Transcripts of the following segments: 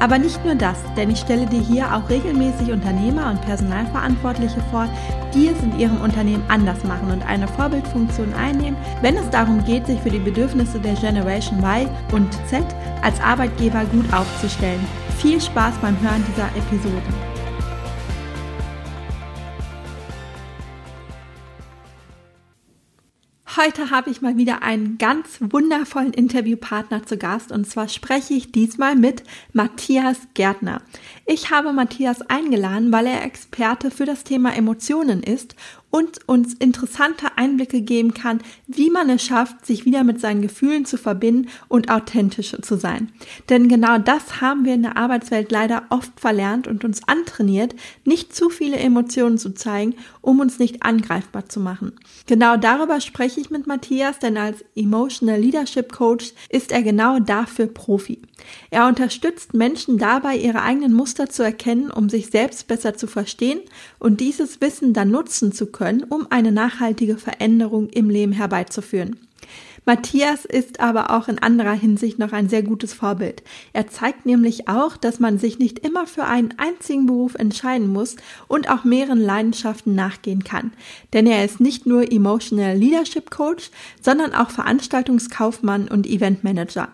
Aber nicht nur das, denn ich stelle dir hier auch regelmäßig Unternehmer und Personalverantwortliche vor, die es in ihrem Unternehmen anders machen und eine Vorbildfunktion einnehmen, wenn es darum geht, sich für die Bedürfnisse der Generation Y und Z als Arbeitgeber gut aufzustellen. Viel Spaß beim Hören dieser Episode. Heute habe ich mal wieder einen ganz wundervollen Interviewpartner zu Gast und zwar spreche ich diesmal mit Matthias Gärtner. Ich habe Matthias eingeladen, weil er Experte für das Thema Emotionen ist und uns interessante Einblicke geben kann, wie man es schafft, sich wieder mit seinen Gefühlen zu verbinden und authentisch zu sein. Denn genau das haben wir in der Arbeitswelt leider oft verlernt und uns antrainiert, nicht zu viele Emotionen zu zeigen, um uns nicht angreifbar zu machen. Genau darüber spreche ich mit Matthias, denn als Emotional Leadership Coach ist er genau dafür Profi. Er unterstützt Menschen dabei, ihre eigenen Muster zu erkennen, um sich selbst besser zu verstehen und dieses Wissen dann nutzen zu können, um eine nachhaltige Veränderung im Leben herbeizuführen. Matthias ist aber auch in anderer Hinsicht noch ein sehr gutes Vorbild. Er zeigt nämlich auch, dass man sich nicht immer für einen einzigen Beruf entscheiden muss und auch mehreren Leidenschaften nachgehen kann. Denn er ist nicht nur Emotional Leadership Coach, sondern auch Veranstaltungskaufmann und Eventmanager.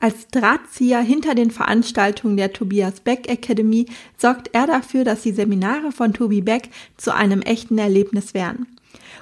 Als Drahtzieher hinter den Veranstaltungen der Tobias Beck Academy sorgt er dafür, dass die Seminare von Tobi Beck zu einem echten Erlebnis werden.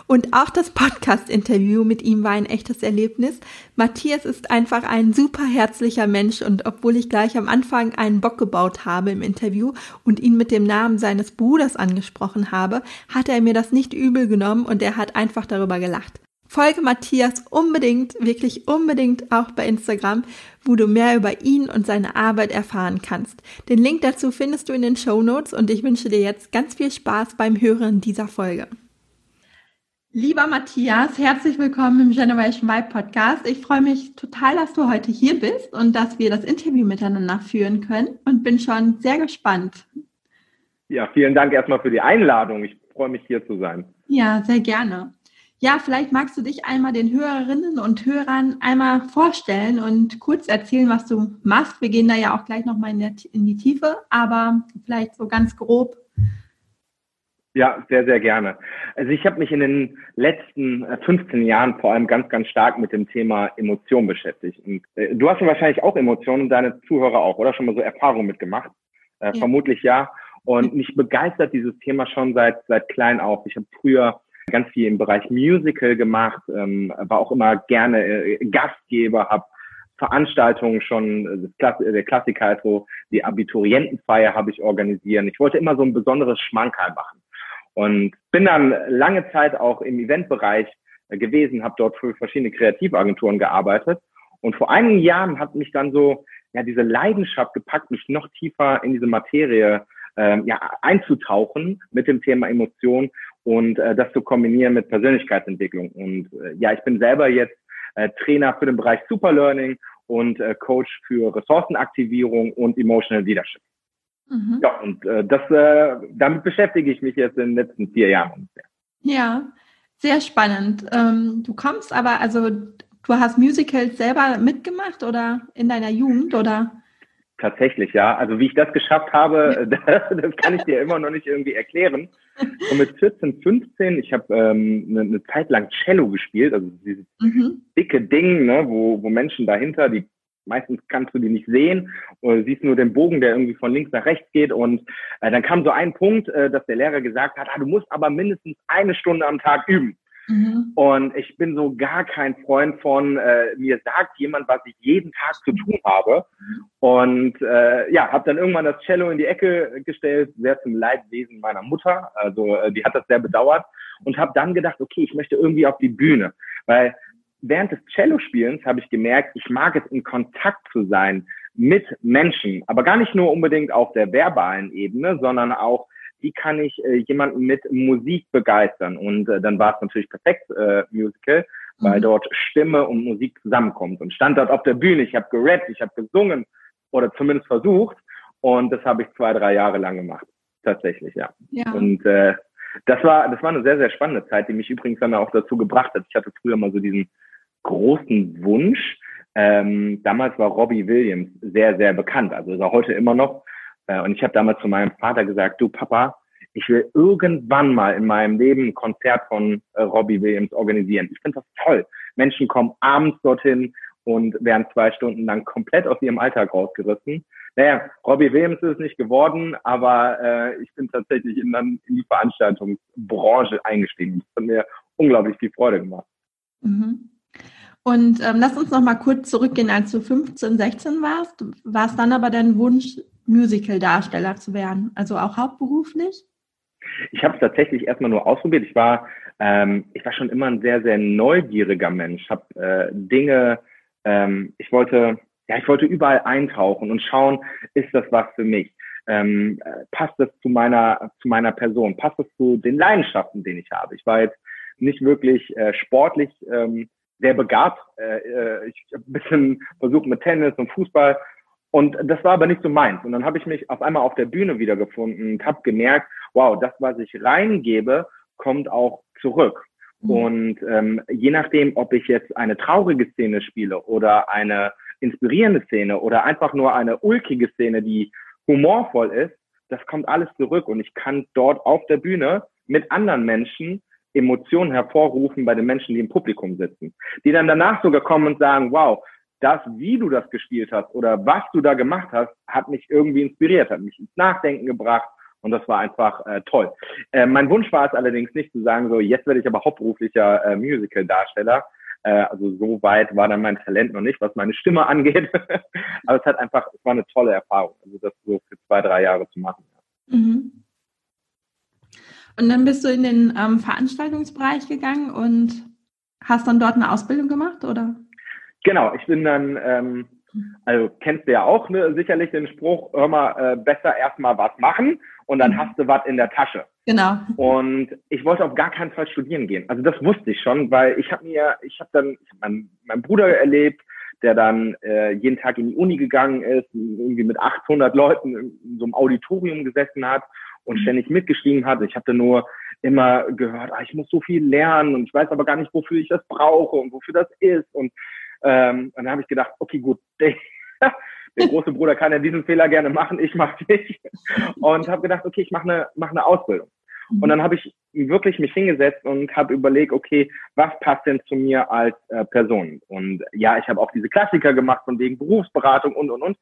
Und auch das Podcast-Interview mit ihm war ein echtes Erlebnis. Matthias ist einfach ein super herzlicher Mensch und obwohl ich gleich am Anfang einen Bock gebaut habe im Interview und ihn mit dem Namen seines Bruders angesprochen habe, hat er mir das nicht übel genommen und er hat einfach darüber gelacht. Folge Matthias unbedingt, wirklich unbedingt auch bei Instagram, wo du mehr über ihn und seine Arbeit erfahren kannst. Den Link dazu findest du in den Show Notes und ich wünsche dir jetzt ganz viel Spaß beim Hören dieser Folge. Lieber Matthias, herzlich willkommen im Generation Y Podcast. Ich freue mich total, dass du heute hier bist und dass wir das Interview miteinander führen können und bin schon sehr gespannt. Ja, vielen Dank erstmal für die Einladung. Ich freue mich hier zu sein. Ja, sehr gerne. Ja, vielleicht magst du dich einmal den Hörerinnen und Hörern einmal vorstellen und kurz erzählen, was du machst. Wir gehen da ja auch gleich nochmal in, in die Tiefe, aber vielleicht so ganz grob, ja, sehr, sehr gerne. Also ich habe mich in den letzten 15 äh, Jahren vor allem ganz, ganz stark mit dem Thema Emotion beschäftigt. Und, äh, du hast ja wahrscheinlich auch Emotionen und deine Zuhörer auch, oder? Schon mal so Erfahrungen mitgemacht? Äh, ja. Vermutlich ja. Und mich begeistert dieses Thema schon seit, seit klein auf. Ich habe früher ganz viel im Bereich Musical gemacht, ähm, war auch immer gerne äh, Gastgeber, habe Veranstaltungen schon, das der Klassiker ist so, die Abiturientenfeier habe ich organisieren. Ich wollte immer so ein besonderes Schmankerl machen. Und bin dann lange Zeit auch im Eventbereich gewesen, habe dort für verschiedene Kreativagenturen gearbeitet. Und vor einigen Jahren hat mich dann so ja diese Leidenschaft gepackt, mich noch tiefer in diese Materie äh, ja, einzutauchen mit dem Thema Emotion und äh, das zu kombinieren mit Persönlichkeitsentwicklung. Und äh, ja, ich bin selber jetzt äh, Trainer für den Bereich Superlearning und äh, Coach für Ressourcenaktivierung und Emotional Leadership. Mhm. Ja, und äh, das, äh, damit beschäftige ich mich jetzt in den letzten vier Jahren. Ja, sehr spannend. Ähm, du kommst aber, also du hast Musicals selber mitgemacht oder in deiner Jugend oder? Tatsächlich, ja. Also wie ich das geschafft habe, das kann ich dir immer noch nicht irgendwie erklären. Und mit 14, 15, ich habe ähm, eine, eine Zeit lang Cello gespielt, also dieses mhm. dicke Ding, ne, wo, wo Menschen dahinter, die meistens kannst du die nicht sehen oder siehst nur den Bogen, der irgendwie von links nach rechts geht und äh, dann kam so ein Punkt, äh, dass der Lehrer gesagt hat, ah, du musst aber mindestens eine Stunde am Tag üben. Mhm. Und ich bin so gar kein Freund von, äh, mir sagt jemand, was ich jeden Tag zu tun habe. Und äh, ja, habe dann irgendwann das Cello in die Ecke gestellt, sehr zum Leidwesen meiner Mutter. Also äh, die hat das sehr bedauert und habe dann gedacht, okay, ich möchte irgendwie auf die Bühne, weil während des Cello-Spielens habe ich gemerkt, ich mag es in Kontakt zu sein mit Menschen, aber gar nicht nur unbedingt auf der verbalen Ebene, sondern auch, wie kann ich äh, jemanden mit Musik begeistern? Und äh, dann war es natürlich perfekt äh, Musical, weil mhm. dort Stimme und Musik zusammenkommt. Und stand dort auf der Bühne, ich habe gerappt, ich habe gesungen oder zumindest versucht. Und das habe ich zwei, drei Jahre lang gemacht. Tatsächlich, ja. ja. Und äh, das war, das war eine sehr, sehr spannende Zeit, die mich übrigens dann auch dazu gebracht hat. Ich hatte früher mal so diesen großen Wunsch. Ähm, damals war Robbie Williams sehr, sehr bekannt, also ist er heute immer noch. Äh, und ich habe damals zu meinem Vater gesagt, du Papa, ich will irgendwann mal in meinem Leben ein Konzert von äh, Robbie Williams organisieren. Ich finde das toll. Menschen kommen abends dorthin und werden zwei Stunden lang komplett aus ihrem Alltag rausgerissen. Naja, Robbie Williams ist es nicht geworden, aber äh, ich bin tatsächlich in, in die Veranstaltungsbranche eingestiegen. Das hat mir unglaublich viel Freude gemacht. Mhm. Und ähm, lass uns noch mal kurz zurückgehen, als du 15, 16 warst. War es dann aber dein Wunsch, Musical-Darsteller zu werden? Also auch hauptberuflich? Ich habe es tatsächlich erstmal nur ausprobiert. Ich war, ähm, ich war schon immer ein sehr, sehr neugieriger Mensch. Habe äh, Dinge, ähm, ich wollte, ja, ich wollte überall eintauchen und schauen, ist das was für mich? Ähm, äh, passt das zu meiner, zu meiner Person? Passt das zu den Leidenschaften, den ich habe? Ich war jetzt nicht wirklich äh, sportlich ähm, sehr begabt. Äh, äh ich habe ein bisschen versucht mit Tennis und Fußball. Und das war aber nicht so meins. Und dann habe ich mich auf einmal auf der Bühne wiedergefunden und habe gemerkt, wow, das, was ich reingebe, kommt auch zurück. Mhm. Und ähm, je nachdem, ob ich jetzt eine traurige Szene spiele oder eine inspirierende Szene oder einfach nur eine ulkige Szene, die humorvoll ist, das kommt alles zurück. Und ich kann dort auf der Bühne mit anderen Menschen Emotionen hervorrufen bei den Menschen, die im Publikum sitzen, die dann danach sogar kommen und sagen, wow, das, wie du das gespielt hast oder was du da gemacht hast, hat mich irgendwie inspiriert, hat mich ins Nachdenken gebracht. Und das war einfach äh, toll. Äh, mein Wunsch war es allerdings nicht zu sagen, so jetzt werde ich aber hauptberuflicher äh, Musical-Darsteller, äh, also so weit war dann mein Talent noch nicht, was meine Stimme angeht. Aber es hat einfach, es war eine tolle Erfahrung, also das so für zwei, drei Jahre zu machen. Mhm. Und dann bist du in den ähm, Veranstaltungsbereich gegangen und hast dann dort eine Ausbildung gemacht, oder? Genau, ich bin dann, ähm, also kennst du ja auch ne, sicherlich den Spruch, hör mal, äh, besser erstmal was machen und dann mhm. hast du was in der Tasche. Genau. Und ich wollte auf gar keinen Fall studieren gehen. Also das wusste ich schon, weil ich habe mir, ich habe dann ich hab meinen, meinen Bruder erlebt, der dann äh, jeden Tag in die Uni gegangen ist, irgendwie mit 800 Leuten in so einem Auditorium gesessen hat und mhm. ständig mitgeschrieben hat. Ich habe dann nur immer gehört, ah, ich muss so viel lernen und ich weiß aber gar nicht, wofür ich das brauche und wofür das ist. Und, ähm, und dann habe ich gedacht, okay, gut, Der große Bruder kann ja diesen Fehler gerne machen, ich mache nicht. Und habe gedacht, okay, ich mache eine, mach eine Ausbildung. Und dann habe ich wirklich mich hingesetzt und habe überlegt, okay, was passt denn zu mir als äh, Person? Und ja, ich habe auch diese Klassiker gemacht von wegen Berufsberatung und, und, und.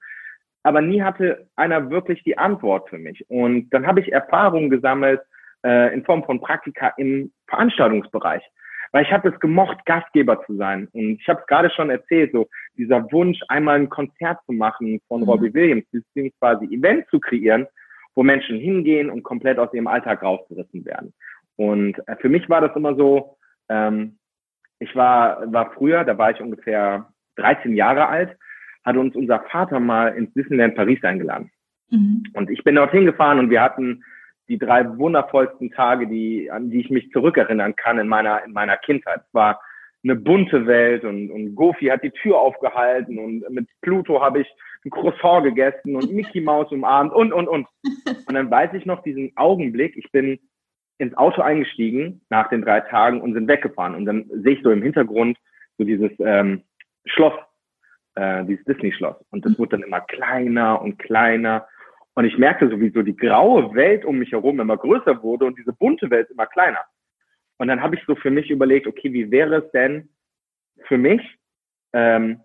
Aber nie hatte einer wirklich die Antwort für mich. Und dann habe ich Erfahrungen gesammelt äh, in Form von Praktika im Veranstaltungsbereich weil ich habe es gemocht, Gastgeber zu sein. Und ich habe es gerade schon erzählt, so dieser Wunsch, einmal ein Konzert zu machen von mhm. Robbie Williams, beziehungsweise Event zu kreieren, wo Menschen hingehen und komplett aus ihrem Alltag rausgerissen werden. Und äh, für mich war das immer so, ähm, ich war, war früher, da war ich ungefähr 13 Jahre alt, hatte uns unser Vater mal ins Disneyland Paris eingeladen. Mhm. Und ich bin dorthin gefahren und wir hatten die drei wundervollsten Tage, die, an die ich mich zurückerinnern kann in meiner, in meiner Kindheit. Es war eine bunte Welt und, und Goofy hat die Tür aufgehalten und mit Pluto habe ich ein Croissant gegessen und Mickey Mouse umarmt und, und, und. Und dann weiß ich noch diesen Augenblick, ich bin ins Auto eingestiegen nach den drei Tagen und sind weggefahren. Und dann sehe ich so im Hintergrund so dieses ähm, Schloss, äh, dieses Disney-Schloss. Und das wurde dann immer kleiner und kleiner. Und ich merkte sowieso, die graue Welt um mich herum immer größer wurde und diese bunte Welt immer kleiner. Und dann habe ich so für mich überlegt, okay, wie wäre es denn für mich, ähm,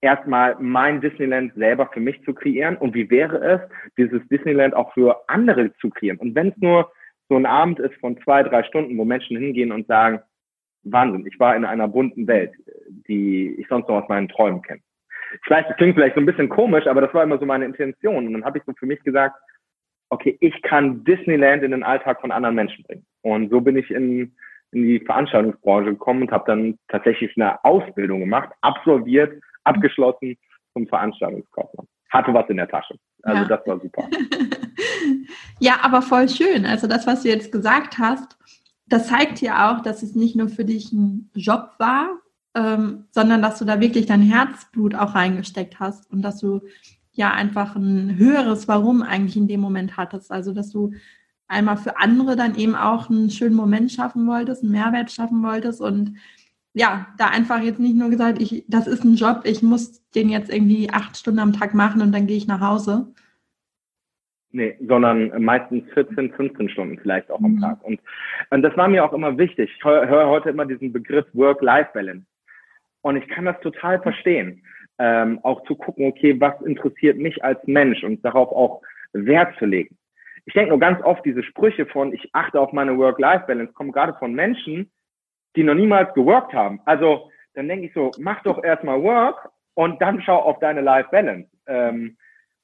erstmal mein Disneyland selber für mich zu kreieren und wie wäre es, dieses Disneyland auch für andere zu kreieren. Und wenn es nur so ein Abend ist von zwei, drei Stunden, wo Menschen hingehen und sagen, Wahnsinn, ich war in einer bunten Welt, die ich sonst noch aus meinen Träumen kenne ich weiß, das klingt vielleicht so ein bisschen komisch, aber das war immer so meine Intention. Und dann habe ich so für mich gesagt, okay, ich kann Disneyland in den Alltag von anderen Menschen bringen. Und so bin ich in, in die Veranstaltungsbranche gekommen und habe dann tatsächlich eine Ausbildung gemacht, absolviert, abgeschlossen zum Veranstaltungskaufmann. hatte was in der Tasche. Also ja. das war super. ja, aber voll schön. Also das, was du jetzt gesagt hast, das zeigt ja auch, dass es nicht nur für dich ein Job war, ähm, sondern dass du da wirklich dein Herzblut auch reingesteckt hast und dass du ja einfach ein höheres Warum eigentlich in dem Moment hattest. Also dass du einmal für andere dann eben auch einen schönen Moment schaffen wolltest, einen Mehrwert schaffen wolltest und ja, da einfach jetzt nicht nur gesagt, ich, das ist ein Job, ich muss den jetzt irgendwie acht Stunden am Tag machen und dann gehe ich nach Hause. Nee, sondern meistens 14, 15 Stunden vielleicht auch am mhm. Tag. Und, und das war mir auch immer wichtig. Ich höre hör heute immer diesen Begriff Work-Life-Balance. Und ich kann das total verstehen. Ähm, auch zu gucken, okay, was interessiert mich als Mensch und darauf auch Wert zu legen. Ich denke nur ganz oft, diese Sprüche von, ich achte auf meine Work-Life-Balance, kommen gerade von Menschen, die noch niemals geworkt haben. Also dann denke ich so, mach doch erstmal Work und dann schau auf deine Life-Balance. Ähm,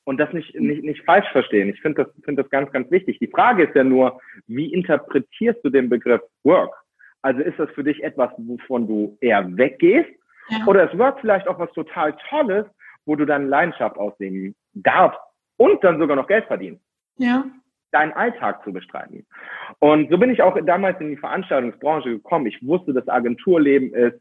und das nicht, nicht, nicht falsch verstehen. Ich finde das, finde das ganz, ganz wichtig. Die Frage ist ja nur, wie interpretierst du den Begriff Work? Also ist das für dich etwas, wovon du eher weggehst? Ja. Oder ist Work vielleicht auch was total Tolles, wo du deine Leidenschaft ausleben darfst und dann sogar noch Geld verdienst? Ja deinen Alltag zu bestreiten. Und so bin ich auch damals in die Veranstaltungsbranche gekommen. Ich wusste, dass Agenturleben ist,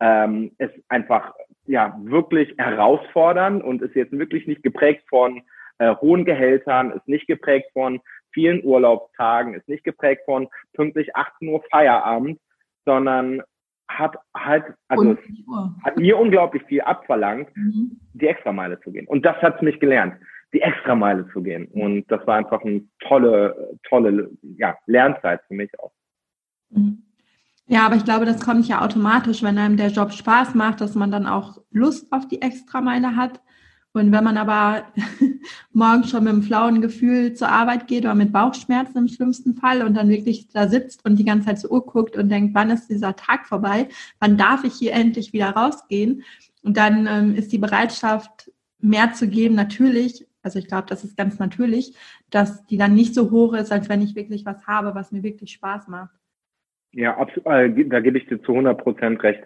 ähm, ist einfach ja wirklich herausfordernd und ist jetzt wirklich nicht geprägt von äh, hohen Gehältern, ist nicht geprägt von vielen Urlaubstagen, ist nicht geprägt von pünktlich 18 Uhr Feierabend, sondern hat halt, also hat mir unglaublich viel abverlangt, mhm. die Extrameile zu gehen. Und das hat mich gelernt die Extrameile zu gehen. Und das war einfach eine tolle, tolle ja, Lernzeit für mich auch. Mhm. Ja, aber ich glaube, das kommt ja automatisch, wenn einem der Job Spaß macht, dass man dann auch Lust auf die Extrameile hat. Und wenn man aber morgen schon mit einem flauen Gefühl zur Arbeit geht oder mit Bauchschmerzen im schlimmsten Fall und dann wirklich da sitzt und die ganze Zeit zur Uhr guckt und denkt, wann ist dieser Tag vorbei? Wann darf ich hier endlich wieder rausgehen? Und dann ähm, ist die Bereitschaft, mehr zu geben, natürlich also ich glaube, das ist ganz natürlich, dass die dann nicht so hoch ist, als wenn ich wirklich was habe, was mir wirklich Spaß macht. Ja, äh, da gebe ich dir zu 100 Prozent recht.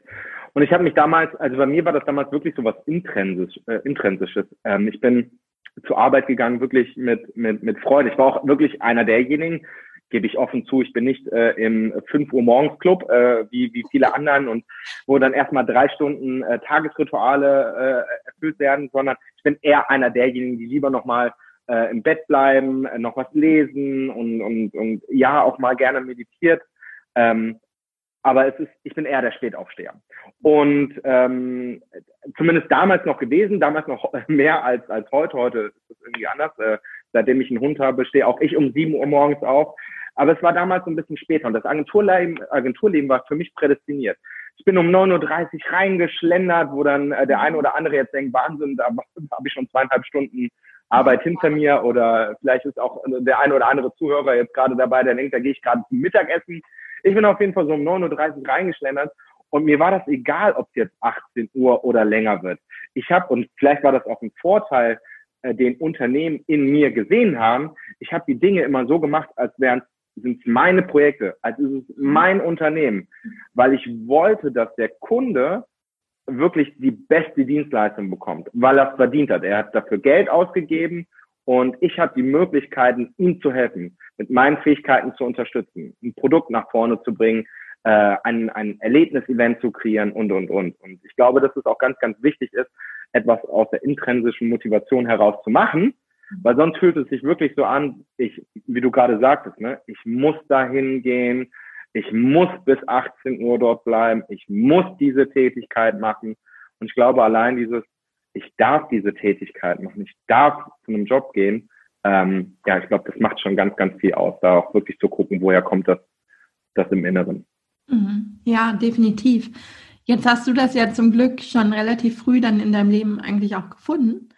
Und ich habe mich damals, also bei mir war das damals wirklich so was äh, Intrinsisches. Ähm, ich bin zur Arbeit gegangen, wirklich mit, mit, mit Freude. Ich war auch wirklich einer derjenigen, gebe ich offen zu, ich bin nicht äh, im 5 Uhr morgens Club, äh, wie, wie viele anderen und wo dann erstmal drei Stunden äh, Tagesrituale äh, erfüllt werden, sondern ich bin eher einer derjenigen, die lieber nochmal äh, im Bett bleiben, äh, noch was lesen und, und, und ja, auch mal gerne meditiert. Ähm, aber es ist, ich bin eher der Spätaufsteher. Und ähm, zumindest damals noch gewesen, damals noch mehr als, als heute. Heute ist es irgendwie anders. Äh, seitdem ich einen Hund habe, stehe auch ich um 7 Uhr morgens auf. Aber es war damals so ein bisschen später und das Agenturleben, Agenturleben war für mich prädestiniert. Ich bin um 9.30 Uhr reingeschlendert, wo dann äh, der eine oder andere jetzt denkt, Wahnsinn, da habe ich schon zweieinhalb Stunden Arbeit hinter mir oder vielleicht ist auch der eine oder andere Zuhörer jetzt gerade dabei, der denkt, da gehe ich gerade zum Mittagessen. Ich bin auf jeden Fall so um 9.30 Uhr reingeschlendert und mir war das egal, ob es jetzt 18 Uhr oder länger wird. Ich habe, und vielleicht war das auch ein Vorteil, äh, den Unternehmen in mir gesehen haben, ich habe die Dinge immer so gemacht, als wären sind es meine Projekte, als ist es mein Unternehmen, weil ich wollte, dass der Kunde wirklich die beste Dienstleistung bekommt, weil er es verdient hat. Er hat dafür Geld ausgegeben und ich habe die Möglichkeiten, ihm zu helfen, mit meinen Fähigkeiten zu unterstützen, ein Produkt nach vorne zu bringen, äh, ein, ein Erlebnisevent zu kreieren und, und, und. Und ich glaube, dass es auch ganz, ganz wichtig ist, etwas aus der intrinsischen Motivation heraus zu machen, weil sonst fühlt es sich wirklich so an, ich, wie du gerade sagtest, ne, ich muss dahin gehen, ich muss bis 18 Uhr dort bleiben, ich muss diese Tätigkeit machen. Und ich glaube, allein dieses, ich darf diese Tätigkeit machen, ich darf zu einem Job gehen, ähm, ja, ich glaube, das macht schon ganz, ganz viel aus, da auch wirklich zu gucken, woher kommt das, das im Inneren. Mhm. Ja, definitiv. Jetzt hast du das ja zum Glück schon relativ früh dann in deinem Leben eigentlich auch gefunden.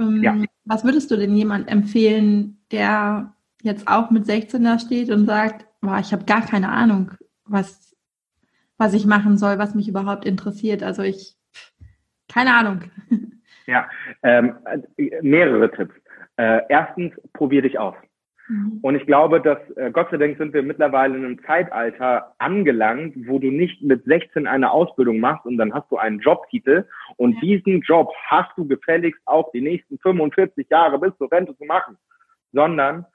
Ähm, ja. Was würdest du denn jemand empfehlen, der jetzt auch mit 16 da steht und sagt, boah, ich habe gar keine Ahnung, was, was ich machen soll, was mich überhaupt interessiert. Also ich, keine Ahnung. Ja, ähm, mehrere Tipps. Äh, erstens, probier dich aus. Mhm. Und ich glaube, dass äh, Gott sei Dank sind wir mittlerweile in einem Zeitalter angelangt, wo du nicht mit 16 eine Ausbildung machst und dann hast du einen Jobtitel und ja. diesen Job hast du gefälligst auch die nächsten 45 Jahre bis zur Rente zu machen, sondern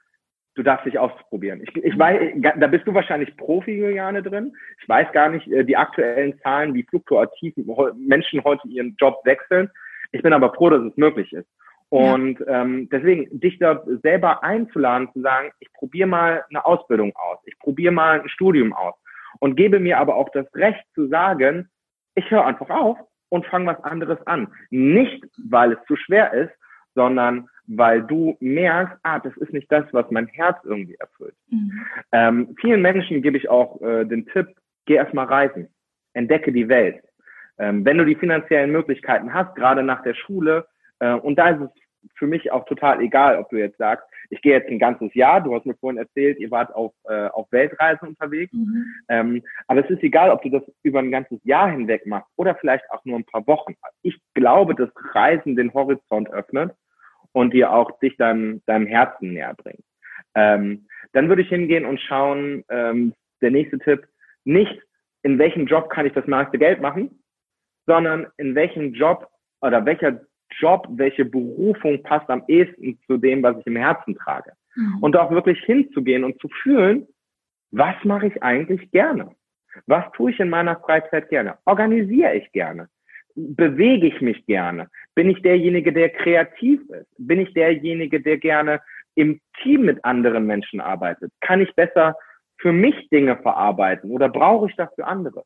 du darfst dich ausprobieren. Ich, ich weiß, da bist du wahrscheinlich Profi, Juliane, drin. Ich weiß gar nicht äh, die aktuellen Zahlen, wie fluktuativ Menschen heute ihren Job wechseln. Ich bin aber froh, dass es möglich ist. Und ja. ähm, deswegen, dich da selber einzuladen, zu sagen, ich probiere mal eine Ausbildung aus, ich probiere mal ein Studium aus und gebe mir aber auch das Recht zu sagen, ich höre einfach auf und fange was anderes an. Nicht, weil es zu schwer ist, sondern weil du merkst, ah, das ist nicht das, was mein Herz irgendwie erfüllt. Mhm. Ähm, vielen Menschen gebe ich auch äh, den Tipp, geh erstmal reisen, entdecke die Welt. Ähm, wenn du die finanziellen Möglichkeiten hast, gerade nach der Schule, äh, und da ist es für mich auch total egal, ob du jetzt sagst, ich gehe jetzt ein ganzes Jahr, du hast mir vorhin erzählt, ihr wart auf, äh, auf Weltreisen unterwegs, mhm. ähm, aber es ist egal, ob du das über ein ganzes Jahr hinweg machst oder vielleicht auch nur ein paar Wochen. Ich glaube, dass Reisen den Horizont öffnet und dir auch dich deinem, deinem Herzen näher bringt. Ähm, dann würde ich hingehen und schauen, ähm, der nächste Tipp, nicht in welchem Job kann ich das meiste Geld machen, sondern in welchem Job oder welcher Job, welche Berufung passt am ehesten zu dem, was ich im Herzen trage. Mhm. Und auch wirklich hinzugehen und zu fühlen, was mache ich eigentlich gerne? Was tue ich in meiner Freizeit gerne? Organisiere ich gerne? Bewege ich mich gerne? Bin ich derjenige, der kreativ ist? Bin ich derjenige, der gerne im Team mit anderen Menschen arbeitet? Kann ich besser für mich Dinge verarbeiten oder brauche ich das für andere?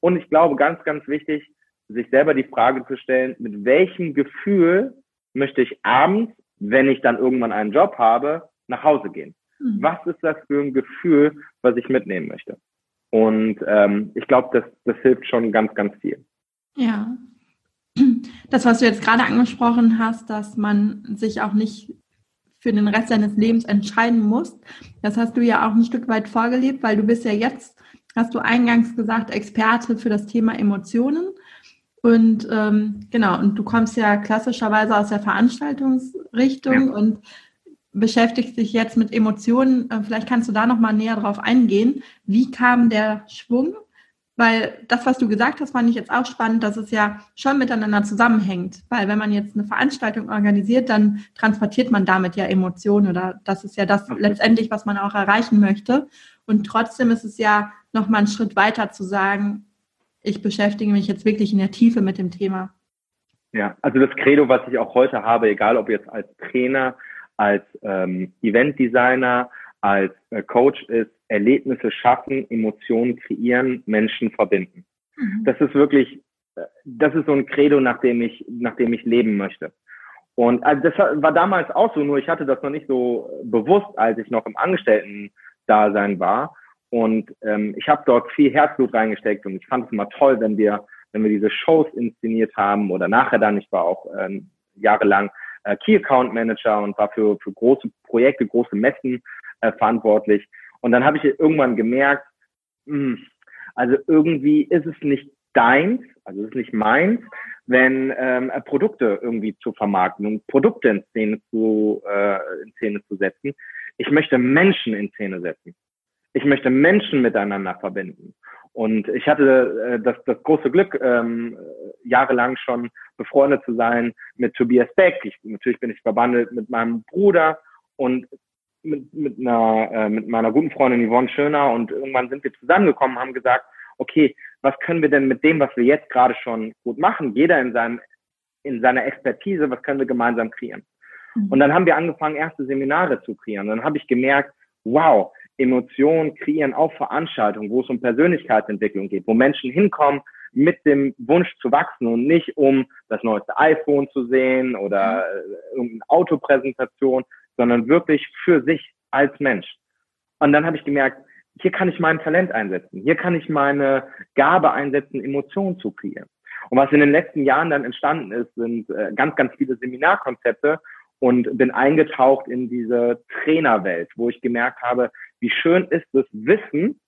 Und ich glaube, ganz, ganz wichtig, sich selber die Frage zu stellen, mit welchem Gefühl möchte ich abends, wenn ich dann irgendwann einen Job habe, nach Hause gehen? Mhm. Was ist das für ein Gefühl, was ich mitnehmen möchte? Und ähm, ich glaube, das, das hilft schon ganz, ganz viel. Ja. Das, was du jetzt gerade angesprochen hast, dass man sich auch nicht für den Rest seines Lebens entscheiden muss, das hast du ja auch ein Stück weit vorgelebt, weil du bist ja jetzt, hast du eingangs gesagt, Experte für das Thema Emotionen. Und ähm, genau, und du kommst ja klassischerweise aus der Veranstaltungsrichtung ja. und beschäftigst dich jetzt mit Emotionen. Äh, vielleicht kannst du da noch mal näher drauf eingehen. Wie kam der Schwung? Weil das, was du gesagt hast, fand ich jetzt auch spannend, dass es ja schon miteinander zusammenhängt. Weil wenn man jetzt eine Veranstaltung organisiert, dann transportiert man damit ja Emotionen oder das ist ja das letztendlich, was man auch erreichen möchte. Und trotzdem ist es ja noch mal ein Schritt weiter zu sagen, ich beschäftige mich jetzt wirklich in der Tiefe mit dem Thema. Ja, also das Credo, was ich auch heute habe, egal ob jetzt als Trainer, als ähm, Eventdesigner, als äh, Coach ist, Erlebnisse schaffen, Emotionen kreieren, Menschen verbinden. Mhm. Das ist wirklich, äh, das ist so ein Credo, nach dem ich, nach dem ich leben möchte. Und also das war damals auch so, nur ich hatte das noch nicht so bewusst, als ich noch im Angestellten-Dasein war. Und ähm, ich habe dort viel Herzblut reingesteckt und ich fand es immer toll, wenn wir, wenn wir diese Shows inszeniert haben oder nachher dann, ich war auch ähm, jahrelang äh, Key Account Manager und war für, für große Projekte, große Messen äh, verantwortlich. Und dann habe ich irgendwann gemerkt, mh, hm, also irgendwie ist es nicht deins, also es ist nicht meins, wenn ähm, Produkte irgendwie zu vermarkten und Produkte in Szene zu äh, in Szene zu setzen. Ich möchte Menschen in Szene setzen ich möchte Menschen miteinander verbinden. Und ich hatte äh, das, das große Glück, ähm, jahrelang schon befreundet zu sein mit Tobias Beck. Ich, natürlich bin ich verbandelt mit meinem Bruder und mit, mit, einer, äh, mit meiner guten Freundin Yvonne Schöner. Und irgendwann sind wir zusammengekommen, haben gesagt, okay, was können wir denn mit dem, was wir jetzt gerade schon gut machen, jeder in, seinem, in seiner Expertise, was können wir gemeinsam kreieren? Mhm. Und dann haben wir angefangen, erste Seminare zu kreieren. Dann habe ich gemerkt, wow, Emotionen kreieren auf Veranstaltungen, wo es um Persönlichkeitsentwicklung geht, wo Menschen hinkommen mit dem Wunsch zu wachsen und nicht um das neueste iPhone zu sehen oder äh, irgendeine Autopräsentation, sondern wirklich für sich als Mensch. Und dann habe ich gemerkt, hier kann ich mein Talent einsetzen, hier kann ich meine Gabe einsetzen, Emotionen zu kreieren. Und was in den letzten Jahren dann entstanden ist, sind äh, ganz, ganz viele Seminarkonzepte und bin eingetaucht in diese Trainerwelt, wo ich gemerkt habe, wie schön ist es, Wissen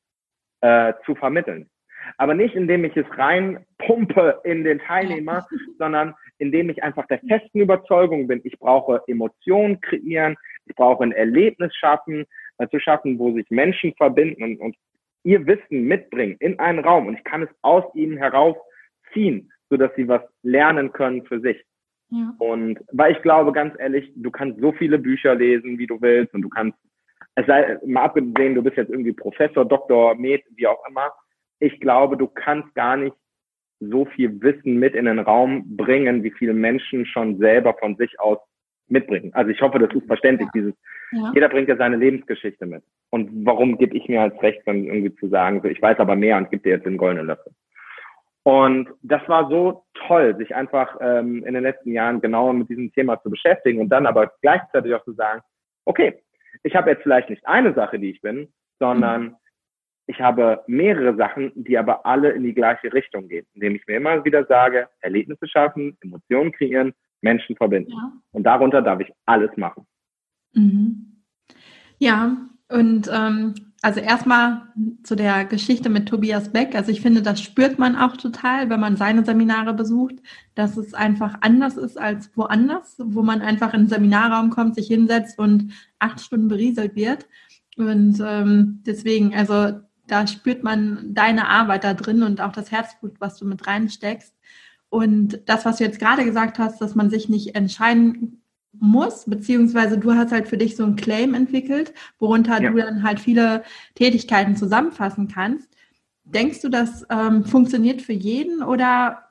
äh, zu vermitteln. Aber nicht, indem ich es reinpumpe in den Teilnehmer, sondern indem ich einfach der festen Überzeugung bin, ich brauche Emotionen kreieren, ich brauche ein Erlebnis schaffen, äh, zu schaffen, wo sich Menschen verbinden und, und ihr Wissen mitbringen in einen Raum und ich kann es aus ihnen herausziehen, so dass sie was lernen können für sich. Ja. Und weil ich glaube, ganz ehrlich, du kannst so viele Bücher lesen, wie du willst, und du kannst, es sei mal abgesehen, du bist jetzt irgendwie Professor, Doktor, Med, wie auch immer. Ich glaube, du kannst gar nicht so viel Wissen mit in den Raum bringen, wie viele Menschen schon selber von sich aus mitbringen. Also ich hoffe, das ist verständlich, ja. dieses, ja. jeder bringt ja seine Lebensgeschichte mit. Und warum gebe ich mir als Recht, dann irgendwie zu sagen, so, ich weiß aber mehr und gebe dir jetzt den goldenen Löffel. Und das war so toll, sich einfach ähm, in den letzten Jahren genauer mit diesem Thema zu beschäftigen und dann aber gleichzeitig auch zu sagen, okay, ich habe jetzt vielleicht nicht eine Sache, die ich bin, sondern mhm. ich habe mehrere Sachen, die aber alle in die gleiche Richtung gehen, indem ich mir immer wieder sage, Erlebnisse schaffen, Emotionen kreieren, Menschen verbinden. Ja. Und darunter darf ich alles machen. Mhm. Ja, und ähm, also erstmal zu der Geschichte mit Tobias Beck. Also ich finde, das spürt man auch total, wenn man seine Seminare besucht, dass es einfach anders ist als woanders, wo man einfach in den Seminarraum kommt, sich hinsetzt und acht Stunden berieselt wird. Und ähm, deswegen, also da spürt man deine Arbeit da drin und auch das Herzblut, was du mit reinsteckst. Und das, was du jetzt gerade gesagt hast, dass man sich nicht entscheiden muss, beziehungsweise du hast halt für dich so ein Claim entwickelt, worunter ja. du dann halt viele Tätigkeiten zusammenfassen kannst. Denkst du, das ähm, funktioniert für jeden oder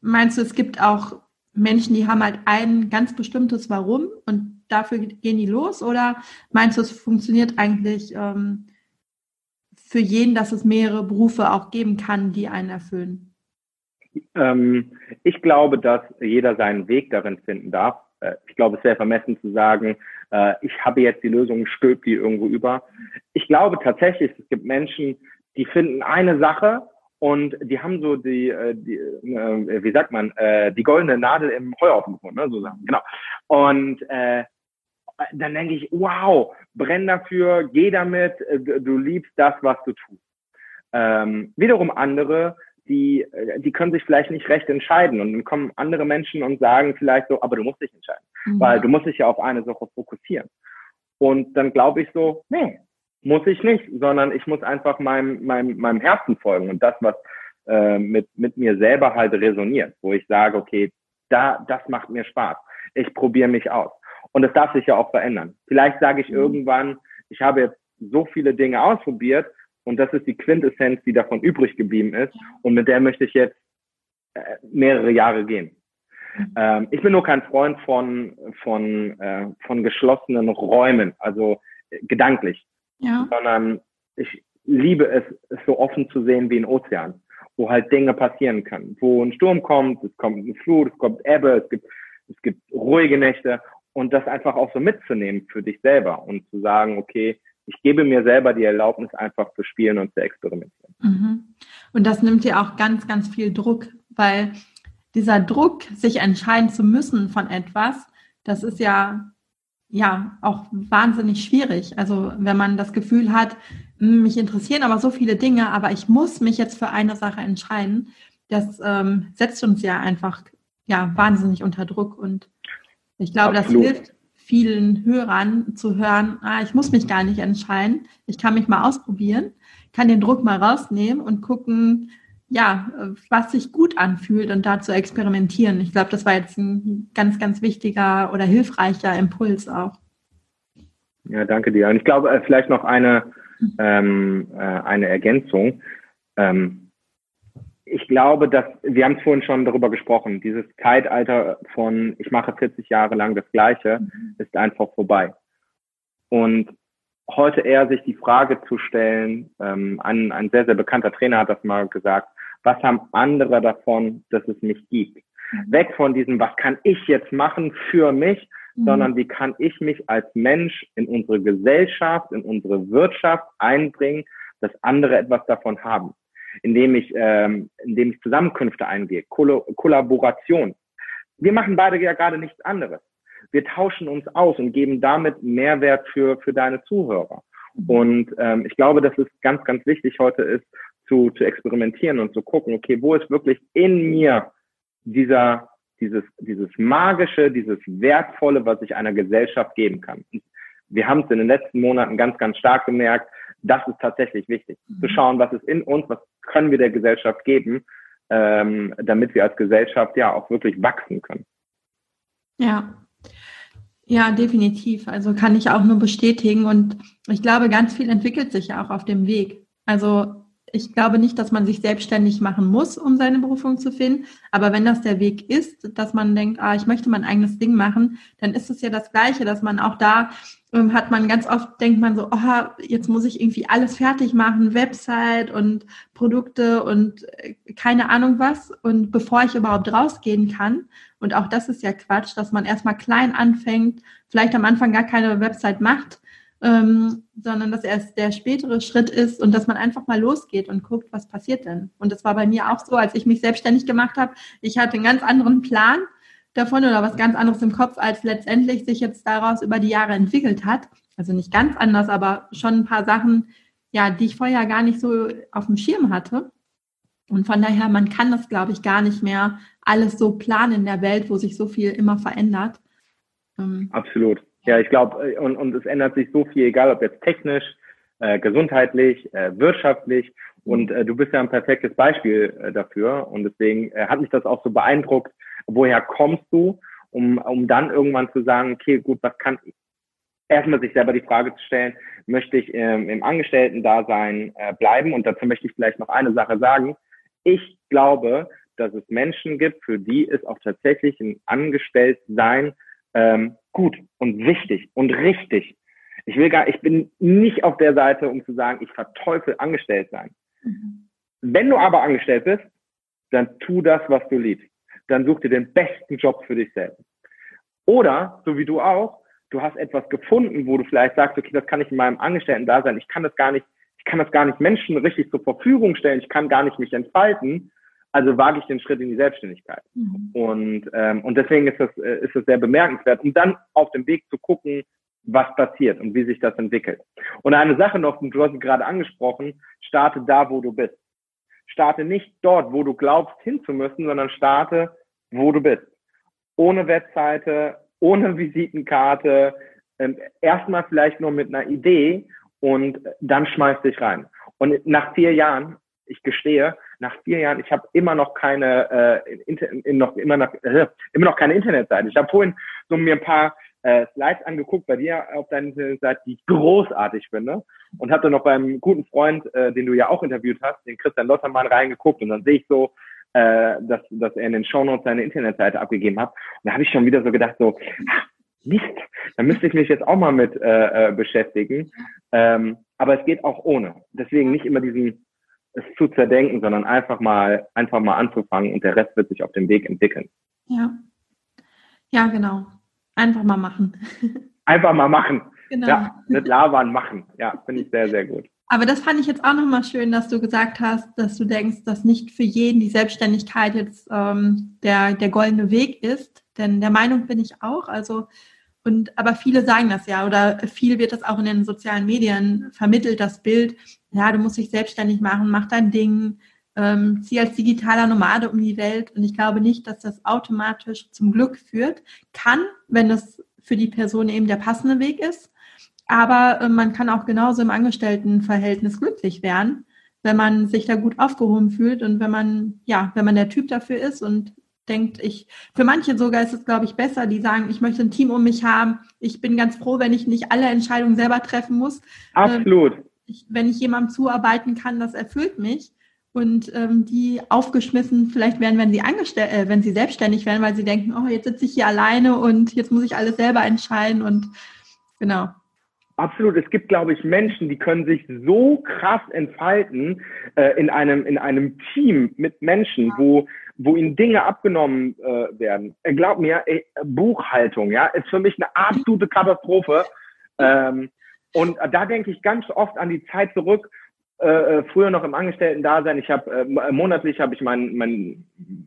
meinst du, es gibt auch Menschen, die haben halt ein ganz bestimmtes Warum und dafür gehen die los? Oder meinst du, es funktioniert eigentlich ähm, für jeden, dass es mehrere Berufe auch geben kann, die einen erfüllen? Ähm, ich glaube, dass jeder seinen Weg darin finden darf. Äh, ich glaube, es wäre vermessen zu sagen, äh, ich habe jetzt die Lösung, stülp die irgendwo über. Ich glaube tatsächlich, es gibt Menschen, die finden eine Sache und die haben so die, äh, die wie sagt man, die goldene Nadel im Heuhaufen gefunden, ne, so sagen. Genau. Und äh, dann denke ich, wow, brenn dafür, geh damit, du liebst das, was du tust. Ähm, wiederum andere die, äh, die können sich vielleicht nicht recht entscheiden. Und dann kommen andere Menschen und sagen vielleicht so, aber du musst dich entscheiden, mhm. weil du musst dich ja auf eine Sache fokussieren. Und dann glaube ich so, nee, muss ich nicht, sondern ich muss einfach meinem, meinem, meinem Herzen folgen und das, was äh, mit, mit mir selber halt resoniert, wo ich sage, okay, da, das macht mir Spaß. Ich probiere mich aus. Und das darf sich ja auch verändern. Vielleicht sage ich mhm. irgendwann, ich habe jetzt so viele Dinge ausprobiert, und das ist die Quintessenz, die davon übrig geblieben ist. Und mit der möchte ich jetzt äh, mehrere Jahre gehen. Ähm, ich bin nur kein Freund von, von, äh, von geschlossenen Räumen, also äh, gedanklich, ja. sondern ich liebe es, es so offen zu sehen wie ein Ozean, wo halt Dinge passieren können, wo ein Sturm kommt, es kommt eine Flut, es kommt Ebbe, es gibt, es gibt ruhige Nächte und das einfach auch so mitzunehmen für dich selber und zu sagen, okay, ich gebe mir selber die Erlaubnis, einfach zu spielen und zu experimentieren. Mhm. Und das nimmt dir auch ganz, ganz viel Druck, weil dieser Druck, sich entscheiden zu müssen von etwas, das ist ja, ja auch wahnsinnig schwierig. Also wenn man das Gefühl hat, hm, mich interessieren aber so viele Dinge, aber ich muss mich jetzt für eine Sache entscheiden, das ähm, setzt uns ja einfach ja wahnsinnig unter Druck und ich glaube, Absolut. das hilft vielen Hörern zu hören, ah, ich muss mich gar nicht entscheiden, ich kann mich mal ausprobieren, kann den Druck mal rausnehmen und gucken, ja, was sich gut anfühlt und dazu experimentieren. Ich glaube, das war jetzt ein ganz, ganz wichtiger oder hilfreicher Impuls auch. Ja, danke dir. Und ich glaube, äh, vielleicht noch eine, ähm, äh, eine Ergänzung. Ähm, ich glaube, dass wir haben es vorhin schon darüber gesprochen, dieses Zeitalter von ich mache 40 Jahre lang das Gleiche mhm. ist einfach vorbei. Und heute eher sich die Frage zu stellen, ähm, ein, ein sehr, sehr bekannter Trainer hat das mal gesagt, was haben andere davon, dass es mich gibt? Mhm. Weg von diesem, was kann ich jetzt machen für mich, mhm. sondern wie kann ich mich als Mensch in unsere Gesellschaft, in unsere Wirtschaft einbringen, dass andere etwas davon haben indem ich, ähm, indem ich Zusammenkünfte eingehe, Koll Kollaboration. Wir machen beide ja gerade nichts anderes. Wir tauschen uns aus und geben damit Mehrwert für, für deine Zuhörer. Und ähm, ich glaube, dass es ganz, ganz wichtig heute ist, zu, zu experimentieren und zu gucken, okay, wo ist wirklich in mir dieser, dieses, dieses magische, dieses wertvolle, was ich einer Gesellschaft geben kann. wir haben es in den letzten Monaten ganz, ganz stark gemerkt, das ist tatsächlich wichtig. Mhm. Zu schauen, was ist in uns, was können wir der Gesellschaft geben, ähm, damit wir als Gesellschaft ja auch wirklich wachsen können. Ja. Ja, definitiv. Also kann ich auch nur bestätigen. Und ich glaube, ganz viel entwickelt sich ja auch auf dem Weg. Also ich glaube nicht, dass man sich selbstständig machen muss, um seine Berufung zu finden. Aber wenn das der Weg ist, dass man denkt, ah, ich möchte mein eigenes Ding machen, dann ist es ja das Gleiche, dass man auch da ähm, hat man ganz oft denkt man so, oh, jetzt muss ich irgendwie alles fertig machen, Website und Produkte und äh, keine Ahnung was. Und bevor ich überhaupt rausgehen kann, und auch das ist ja Quatsch, dass man erstmal klein anfängt, vielleicht am Anfang gar keine Website macht ähm, sondern dass erst der spätere Schritt ist und dass man einfach mal losgeht und guckt, was passiert denn. Und das war bei mir auch so, als ich mich selbstständig gemacht habe. Ich hatte einen ganz anderen Plan davon oder was ganz anderes im Kopf, als letztendlich sich jetzt daraus über die Jahre entwickelt hat. Also nicht ganz anders, aber schon ein paar Sachen, ja, die ich vorher gar nicht so auf dem Schirm hatte. Und von daher, man kann das, glaube ich, gar nicht mehr alles so planen in der Welt, wo sich so viel immer verändert. Ähm, Absolut. Ja, ich glaube, äh, und, und es ändert sich so viel, egal ob jetzt technisch, äh, gesundheitlich, äh, wirtschaftlich. Und äh, du bist ja ein perfektes Beispiel äh, dafür. Und deswegen äh, hat mich das auch so beeindruckt. Woher kommst du, um, um dann irgendwann zu sagen, okay, gut, was kann ich? Erstmal sich selber die Frage zu stellen, möchte ich ähm, im Angestellten-Dasein äh, bleiben? Und dazu möchte ich vielleicht noch eine Sache sagen. Ich glaube, dass es Menschen gibt, für die ist auch tatsächlich ein Angestelltsein ähm, gut und wichtig und richtig. Ich will gar, ich bin nicht auf der Seite, um zu sagen, ich verteufel angestellt sein. Mhm. Wenn du aber angestellt bist, dann tu das, was du liebst. Dann such dir den besten Job für dich selbst. Oder, so wie du auch, du hast etwas gefunden, wo du vielleicht sagst, okay, das kann ich in meinem Angestellten da sein. Ich kann das gar nicht, ich kann das gar nicht Menschen richtig zur Verfügung stellen. Ich kann gar nicht mich entfalten. Also wage ich den Schritt in die Selbstständigkeit. Mhm. Und, ähm, und deswegen ist das, äh, ist das sehr bemerkenswert, um dann auf dem Weg zu gucken, was passiert und wie sich das entwickelt. Und eine Sache noch, du hast es gerade angesprochen, starte da, wo du bist. Starte nicht dort, wo du glaubst hinzumüssen, sondern starte, wo du bist. Ohne Webseite, ohne Visitenkarte, ähm, erstmal vielleicht nur mit einer Idee und dann schmeiß dich rein. Und nach vier Jahren, ich gestehe, nach vier Jahren, ich habe immer noch keine, äh, in, in noch, immer, noch, äh, immer noch keine Internetseite. Ich habe vorhin so mir ein paar äh, Slides angeguckt bei dir auf deiner Internetseite, die ich großartig finde. Und habe dann noch beim guten Freund, äh, den du ja auch interviewt hast, den Christian Lottermann, reingeguckt und dann sehe ich so, äh, dass, dass er in den Shownotes seine Internetseite abgegeben hat. Und da habe ich schon wieder so gedacht, so, ach, Mist, da müsste ich mich jetzt auch mal mit äh, äh, beschäftigen. Ähm, aber es geht auch ohne. Deswegen nicht immer diesen es zu zerdenken, sondern einfach mal, einfach mal anzufangen und der Rest wird sich auf dem Weg entwickeln. Ja. Ja, genau. Einfach mal machen. Einfach mal machen. Genau. Ja, nicht labern, machen. Ja, finde ich sehr, sehr gut. Aber das fand ich jetzt auch nochmal schön, dass du gesagt hast, dass du denkst, dass nicht für jeden die Selbstständigkeit jetzt ähm, der, der goldene Weg ist. Denn der Meinung bin ich auch. Also und aber viele sagen das ja oder viel wird das auch in den sozialen Medien vermittelt, das Bild, ja, du musst dich selbstständig machen, mach dein Ding, ähm, zieh als digitaler Nomade um die Welt. Und ich glaube nicht, dass das automatisch zum Glück führt. Kann, wenn das für die Person eben der passende Weg ist. Aber äh, man kann auch genauso im Angestelltenverhältnis glücklich werden, wenn man sich da gut aufgehoben fühlt und wenn man, ja, wenn man der Typ dafür ist und denkt, ich, für manche sogar ist es, glaube ich, besser, die sagen, ich möchte ein Team um mich haben. Ich bin ganz froh, wenn ich nicht alle Entscheidungen selber treffen muss. Absolut. Ähm, ich, wenn ich jemandem zuarbeiten kann, das erfüllt mich. Und ähm, die aufgeschmissen vielleicht werden, wenn sie angestellt, äh, wenn sie selbstständig werden, weil sie denken, oh, jetzt sitze ich hier alleine und jetzt muss ich alles selber entscheiden und genau. Absolut. Es gibt, glaube ich, Menschen, die können sich so krass entfalten äh, in einem in einem Team mit Menschen, wo wo ihnen Dinge abgenommen äh, werden. Äh, glaub mir, ey, Buchhaltung, ja, ist für mich eine absolute Katastrophe. Ähm, und da denke ich ganz oft an die Zeit zurück, äh, äh früher noch im Angestellten-Dasein. Ich habe äh, monatlich habe ich mein, mein,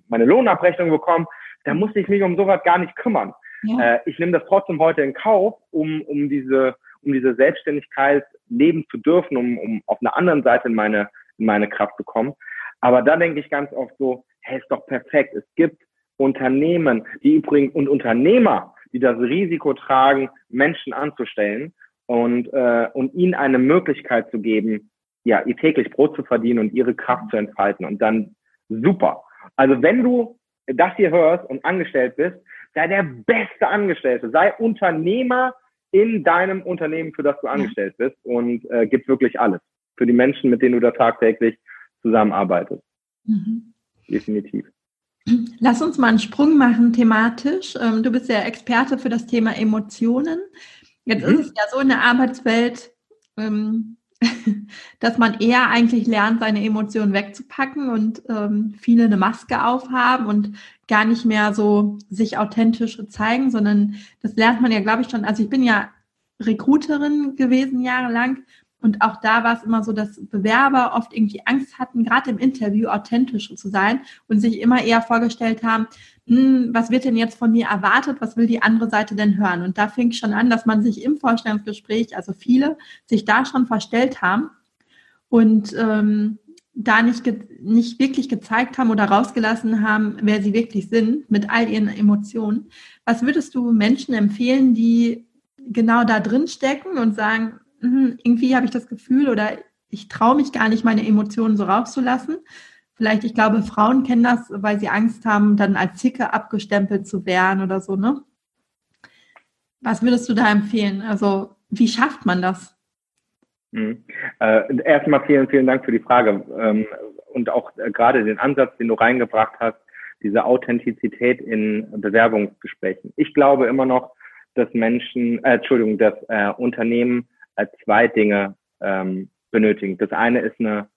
meine Lohnabrechnung bekommen. Da musste ich mich um sowas gar nicht kümmern. Ja. Äh, ich nehme das trotzdem heute in Kauf, um, um diese um diese Selbstständigkeit leben zu dürfen, um, um auf einer anderen Seite in meine in meine Kraft zu kommen. Aber da denke ich ganz oft so, hey, ist doch perfekt. Es gibt Unternehmen, die übrigens und Unternehmer, die das Risiko tragen, Menschen anzustellen und, äh, und ihnen eine Möglichkeit zu geben, ja, ihr täglich Brot zu verdienen und ihre Kraft zu entfalten. Und dann super. Also wenn du das hier hörst und angestellt bist, sei der beste Angestellte, sei Unternehmer in deinem Unternehmen, für das du angestellt bist und äh, gib wirklich alles für die Menschen, mit denen du da tagtäglich zusammenarbeitest. Mhm. Definitiv. Lass uns mal einen Sprung machen thematisch. Ähm, du bist ja Experte für das Thema Emotionen. Jetzt mhm. ist es ja so in der Arbeitswelt, ähm, dass man eher eigentlich lernt, seine Emotionen wegzupacken und ähm, viele eine Maske aufhaben und gar nicht mehr so sich authentisch zeigen, sondern das lernt man ja, glaube ich, schon. Also ich bin ja Recruiterin gewesen jahrelang und auch da war es immer so, dass Bewerber oft irgendwie Angst hatten, gerade im Interview authentisch zu sein und sich immer eher vorgestellt haben, hm, was wird denn jetzt von mir erwartet, was will die andere Seite denn hören? Und da fing schon an, dass man sich im Vorstellungsgespräch, also viele, sich da schon verstellt haben und ähm, da nicht, nicht wirklich gezeigt haben oder rausgelassen haben, wer sie wirklich sind, mit all ihren Emotionen. Was würdest du Menschen empfehlen, die genau da drin stecken und sagen, irgendwie habe ich das Gefühl oder ich traue mich gar nicht, meine Emotionen so rauszulassen. Vielleicht, ich glaube, Frauen kennen das, weil sie Angst haben, dann als Zicke abgestempelt zu werden oder so, ne? Was würdest du da empfehlen? Also, wie schafft man das? Mhm. Äh, erstmal vielen, vielen Dank für die Frage ähm, und auch äh, gerade den Ansatz, den du reingebracht hast, diese Authentizität in Bewerbungsgesprächen. Ich glaube immer noch, dass Menschen, äh, Entschuldigung, dass äh, Unternehmen zwei Dinge ähm, benötigen. Das eine ist eine,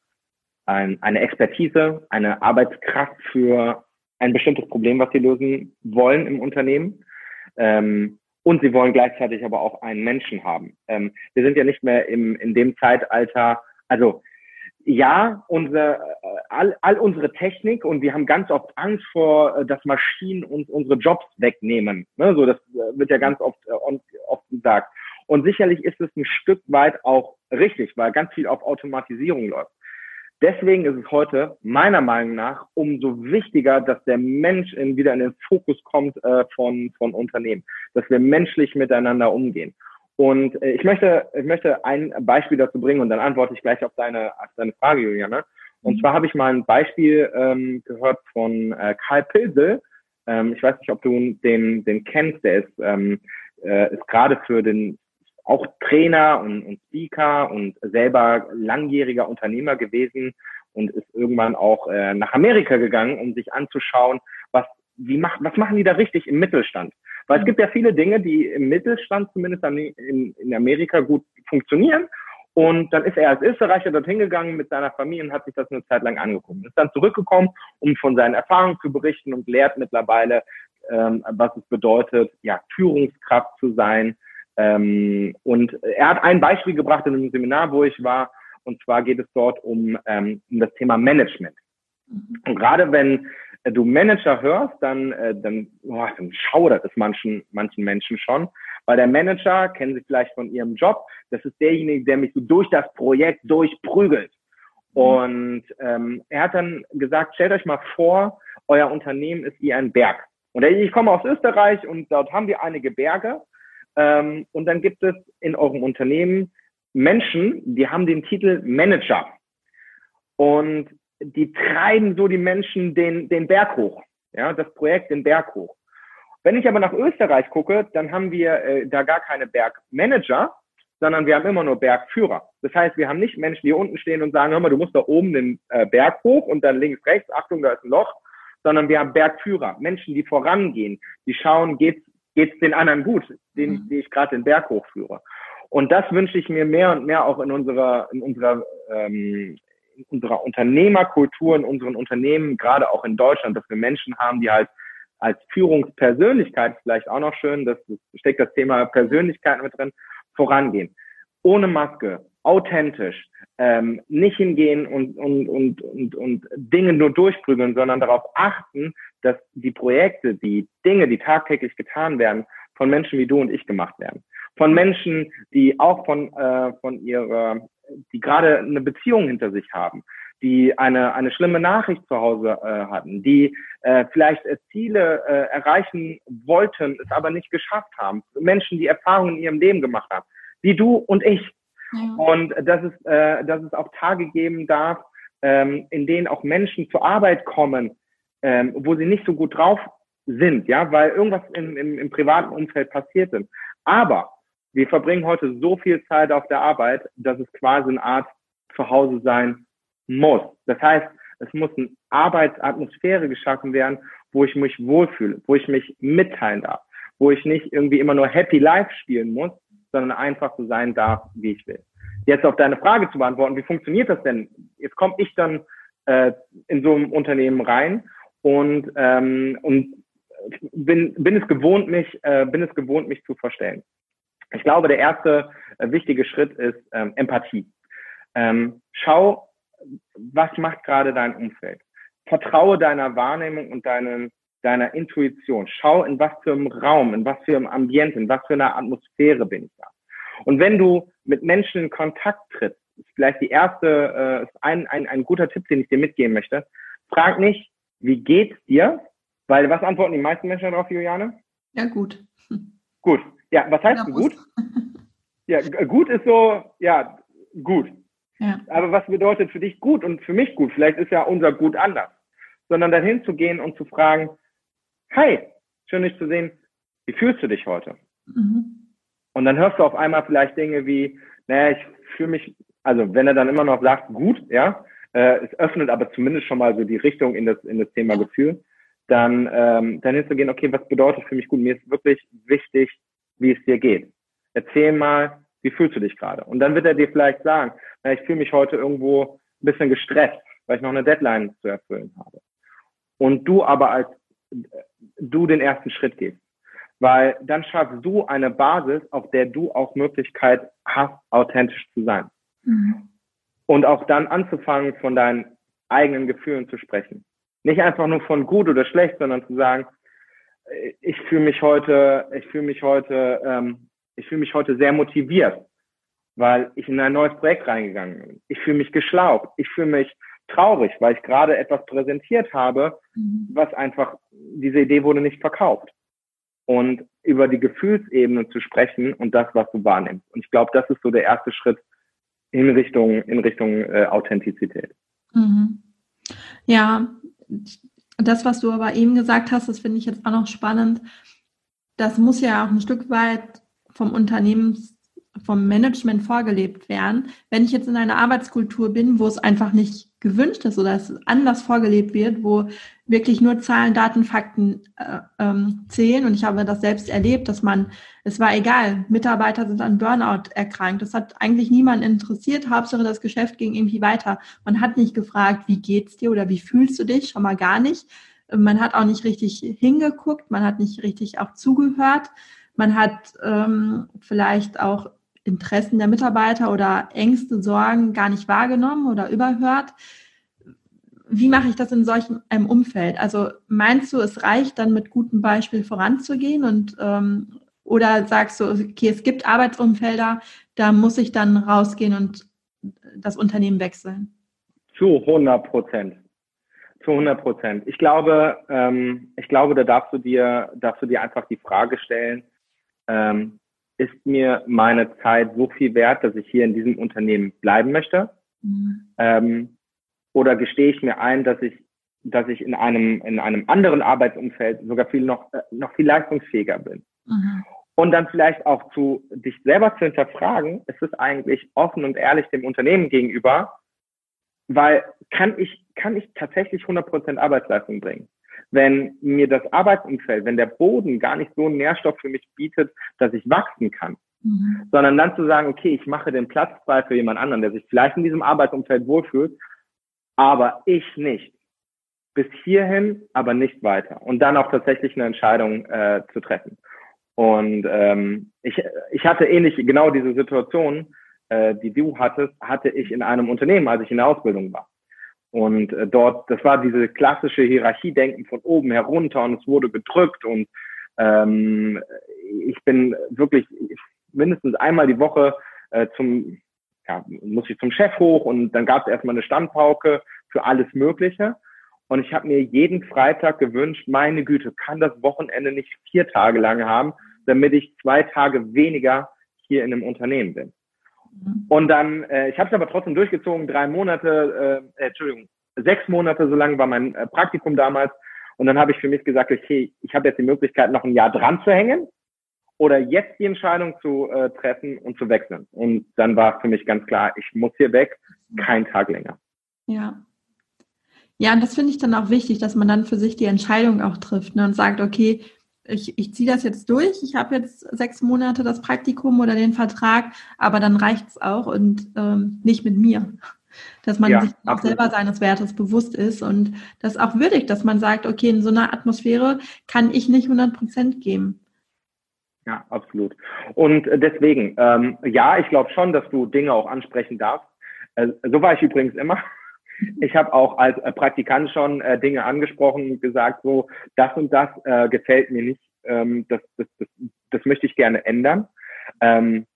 ein, eine Expertise, eine Arbeitskraft für ein bestimmtes Problem, was sie lösen wollen im Unternehmen. Ähm, und sie wollen gleichzeitig aber auch einen Menschen haben. Ähm, wir sind ja nicht mehr im, in dem Zeitalter, also ja, unsere, äh, all, all unsere Technik und wir haben ganz oft Angst vor, äh, dass Maschinen uns unsere Jobs wegnehmen. Ne? So, das äh, wird ja ganz oft, oft gesagt. Und sicherlich ist es ein Stück weit auch richtig, weil ganz viel auf Automatisierung läuft. Deswegen ist es heute meiner Meinung nach umso wichtiger, dass der Mensch in, wieder in den Fokus kommt äh, von, von Unternehmen, dass wir menschlich miteinander umgehen. Und äh, ich möchte, ich möchte ein Beispiel dazu bringen und dann antworte ich gleich auf deine, auf deine Frage, Juliane. Und mhm. zwar habe ich mal ein Beispiel ähm, gehört von äh, Karl Pilsel. Ähm, ich weiß nicht, ob du den, den kennst. Der ist, ähm, äh, ist gerade für den auch Trainer und, und Speaker und selber langjähriger Unternehmer gewesen und ist irgendwann auch äh, nach Amerika gegangen, um sich anzuschauen, was, wie macht, was machen die da richtig im Mittelstand? Weil es gibt ja viele Dinge, die im Mittelstand zumindest in, in Amerika gut funktionieren. Und dann ist er als Österreicher dorthin gegangen mit seiner Familie und hat sich das eine Zeit lang angeguckt. Ist dann zurückgekommen, um von seinen Erfahrungen zu berichten und lehrt mittlerweile, ähm, was es bedeutet, ja, Führungskraft zu sein, ähm, und er hat ein Beispiel gebracht in einem Seminar, wo ich war, und zwar geht es dort um, ähm, um das Thema Management. Und gerade wenn äh, du Manager hörst, dann, äh, dann, oh, dann schaudert es manchen, manchen Menschen schon, weil der Manager, kennen Sie vielleicht von Ihrem Job, das ist derjenige, der mich so durch das Projekt durchprügelt. Mhm. Und ähm, er hat dann gesagt, stellt euch mal vor, euer Unternehmen ist wie ein Berg. Und ich komme aus Österreich und dort haben wir einige Berge ähm, und dann gibt es in eurem Unternehmen Menschen, die haben den Titel Manager. Und die treiben so die Menschen den, den Berg hoch. Ja, das Projekt den Berg hoch. Wenn ich aber nach Österreich gucke, dann haben wir äh, da gar keine Bergmanager, sondern wir haben immer nur Bergführer. Das heißt, wir haben nicht Menschen, die unten stehen und sagen, hör mal, du musst da oben den äh, Berg hoch und dann links, rechts, Achtung, da ist ein Loch, sondern wir haben Bergführer, Menschen, die vorangehen, die schauen, geht's geht es den anderen gut, den, mhm. die ich gerade den Berg hochführe. Und das wünsche ich mir mehr und mehr auch in unserer, in unserer, ähm, in unserer Unternehmerkultur, in unseren Unternehmen, gerade auch in Deutschland, dass wir Menschen haben, die halt als Führungspersönlichkeit, vielleicht auch noch schön, das steckt das Thema Persönlichkeit mit drin, vorangehen. Ohne Maske, authentisch, ähm, nicht hingehen und, und, und, und, und Dinge nur durchprügeln, sondern darauf achten, dass die Projekte, die Dinge, die tagtäglich getan werden, von Menschen wie du und ich gemacht werden. Von Menschen, die auch von, äh, von ihrer, die gerade eine Beziehung hinter sich haben, die eine, eine schlimme Nachricht zu Hause äh, hatten, die äh, vielleicht äh, Ziele äh, erreichen wollten, es aber nicht geschafft haben. Menschen, die Erfahrungen in ihrem Leben gemacht haben, wie du und ich. Ja. Und dass es, äh, dass es auch Tage geben darf, ähm, in denen auch Menschen zur Arbeit kommen, ähm, wo sie nicht so gut drauf sind, ja, weil irgendwas im, im, im privaten Umfeld passiert ist. Aber wir verbringen heute so viel Zeit auf der Arbeit, dass es quasi eine Art Zuhause sein muss. Das heißt, es muss eine Arbeitsatmosphäre geschaffen werden, wo ich mich wohlfühle, wo ich mich mitteilen darf, wo ich nicht irgendwie immer nur Happy Life spielen muss, sondern einfach so sein darf, wie ich will. Jetzt auf deine Frage zu beantworten, wie funktioniert das denn? Jetzt komme ich dann äh, in so ein Unternehmen rein und, ähm, und bin, bin es gewohnt, mich, äh, bin es gewohnt, mich zu verstellen. Ich glaube, der erste äh, wichtige Schritt ist ähm, Empathie. Ähm, schau, was macht gerade dein Umfeld. Vertraue deiner Wahrnehmung und deinem, deiner Intuition. Schau, in was für einem Raum, in was für einem Ambiente, in was für einer Atmosphäre bin ich da. Und wenn du mit Menschen in Kontakt trittst, ist vielleicht die erste, äh, ein, ein, ein guter Tipp, den ich dir mitgeben möchte. Frag nicht, wie geht's dir? Weil was antworten die meisten Menschen darauf, Juliane? Ja, gut. Gut. Ja, was heißt denn gut? Ja, gut ist so, ja, gut. Ja. Aber was bedeutet für dich gut und für mich gut? Vielleicht ist ja unser Gut anders. Sondern dahin zu gehen und zu fragen, hi, schön dich zu sehen, wie fühlst du dich heute? Mhm. Und dann hörst du auf einmal vielleicht Dinge wie, naja, ich fühle mich, also wenn er dann immer noch sagt, gut, ja, äh, es öffnet aber zumindest schon mal so die Richtung in das, in das Thema Gefühl, dann, ähm, dann hinzugehen, okay, was bedeutet für mich gut? Mir ist wirklich wichtig, wie es dir geht. Erzähl mal, wie fühlst du dich gerade? Und dann wird er dir vielleicht sagen, na, ich fühle mich heute irgendwo ein bisschen gestresst, weil ich noch eine Deadline zu erfüllen habe. Und du aber als du den ersten Schritt gehst. Weil dann schaffst du eine Basis, auf der du auch Möglichkeit hast, authentisch zu sein. Mhm. Und auch dann anzufangen, von deinen eigenen Gefühlen zu sprechen. Nicht einfach nur von gut oder schlecht, sondern zu sagen, ich fühle mich heute, ich fühle mich heute, ähm, ich fühle mich heute sehr motiviert, weil ich in ein neues Projekt reingegangen bin. Ich fühle mich geschlaucht. Ich fühle mich traurig, weil ich gerade etwas präsentiert habe, mhm. was einfach, diese Idee wurde nicht verkauft. Und über die Gefühlsebene zu sprechen und das, was du wahrnimmst. Und ich glaube, das ist so der erste Schritt in Richtung, in Richtung äh, Authentizität. Mhm. Ja, das, was du aber eben gesagt hast, das finde ich jetzt auch noch spannend. Das muss ja auch ein Stück weit vom Unternehmens, vom Management vorgelebt werden. Wenn ich jetzt in einer Arbeitskultur bin, wo es einfach nicht gewünscht ist oder es anders vorgelebt wird, wo wirklich nur Zahlen, Daten, Fakten äh, ähm, zählen. Und ich habe das selbst erlebt, dass man, es war egal, Mitarbeiter sind an Burnout erkrankt. Das hat eigentlich niemand interessiert. Hauptsache das Geschäft ging irgendwie weiter. Man hat nicht gefragt, wie geht's dir oder wie fühlst du dich? Schon mal gar nicht. Man hat auch nicht richtig hingeguckt, man hat nicht richtig auch zugehört. Man hat ähm, vielleicht auch Interessen der Mitarbeiter oder Ängste, Sorgen gar nicht wahrgenommen oder überhört. Wie mache ich das in solchem einem Umfeld? Also meinst du, es reicht dann mit gutem Beispiel voranzugehen und ähm, oder sagst du, okay, es gibt Arbeitsumfelder, da muss ich dann rausgehen und das Unternehmen wechseln? Zu 100 Prozent. Zu 100 Prozent. Ich glaube, ähm, ich glaube, da darfst du dir, darfst du dir einfach die Frage stellen, ähm, ist mir meine Zeit so viel wert, dass ich hier in diesem Unternehmen bleiben möchte? Mhm. Ähm, oder gestehe ich mir ein, dass ich, dass ich in einem, in einem anderen Arbeitsumfeld sogar viel noch, äh, noch viel leistungsfähiger bin? Mhm. Und dann vielleicht auch zu dich selber zu hinterfragen, ist es eigentlich offen und ehrlich dem Unternehmen gegenüber, weil kann ich, kann ich tatsächlich 100% Arbeitsleistung bringen? Wenn mir das Arbeitsumfeld, wenn der Boden gar nicht so einen Nährstoff für mich bietet, dass ich wachsen kann. Mhm. Sondern dann zu sagen, okay, ich mache den Platz frei für jemand anderen, der sich vielleicht in diesem Arbeitsumfeld wohlfühlt, aber ich nicht. Bis hierhin, aber nicht weiter. Und dann auch tatsächlich eine Entscheidung äh, zu treffen. Und ähm, ich, ich hatte ähnlich genau diese Situation, äh, die du hattest, hatte ich in einem Unternehmen, als ich in der Ausbildung war. Und äh, dort, das war diese klassische Hierarchiedenken von oben herunter und es wurde gedrückt und ähm, ich bin wirklich mindestens einmal die Woche äh, zum ja, muss ich zum Chef hoch und dann gab es erstmal eine Standpauke für alles Mögliche. Und ich habe mir jeden Freitag gewünscht, meine Güte, kann das Wochenende nicht vier Tage lang haben, damit ich zwei Tage weniger hier in einem Unternehmen bin. Mhm. Und dann, äh, ich habe es aber trotzdem durchgezogen, drei Monate, äh, Entschuldigung, sechs Monate, so lang war mein äh, Praktikum damals. Und dann habe ich für mich gesagt, okay, ich habe jetzt die Möglichkeit, noch ein Jahr dran zu hängen oder jetzt die Entscheidung zu äh, treffen und zu wechseln. Und dann war für mich ganz klar, ich muss hier weg, kein Tag länger. Ja. Ja, und das finde ich dann auch wichtig, dass man dann für sich die Entscheidung auch trifft ne, und sagt, okay, ich, ich ziehe das jetzt durch, ich habe jetzt sechs Monate das Praktikum oder den Vertrag, aber dann reicht es auch und ähm, nicht mit mir. Dass man ja, sich auch selber seines Wertes bewusst ist und das auch würdigt, dass man sagt, okay, in so einer Atmosphäre kann ich nicht 100 Prozent geben. Ja, absolut. Und äh, deswegen, ähm, ja, ich glaube schon, dass du Dinge auch ansprechen darfst. Äh, so war ich übrigens immer. Ich habe auch als äh, Praktikant schon äh, Dinge angesprochen und gesagt, so, das und das äh, gefällt mir nicht, ähm, das, das, das, das möchte ich gerne ändern. Ähm,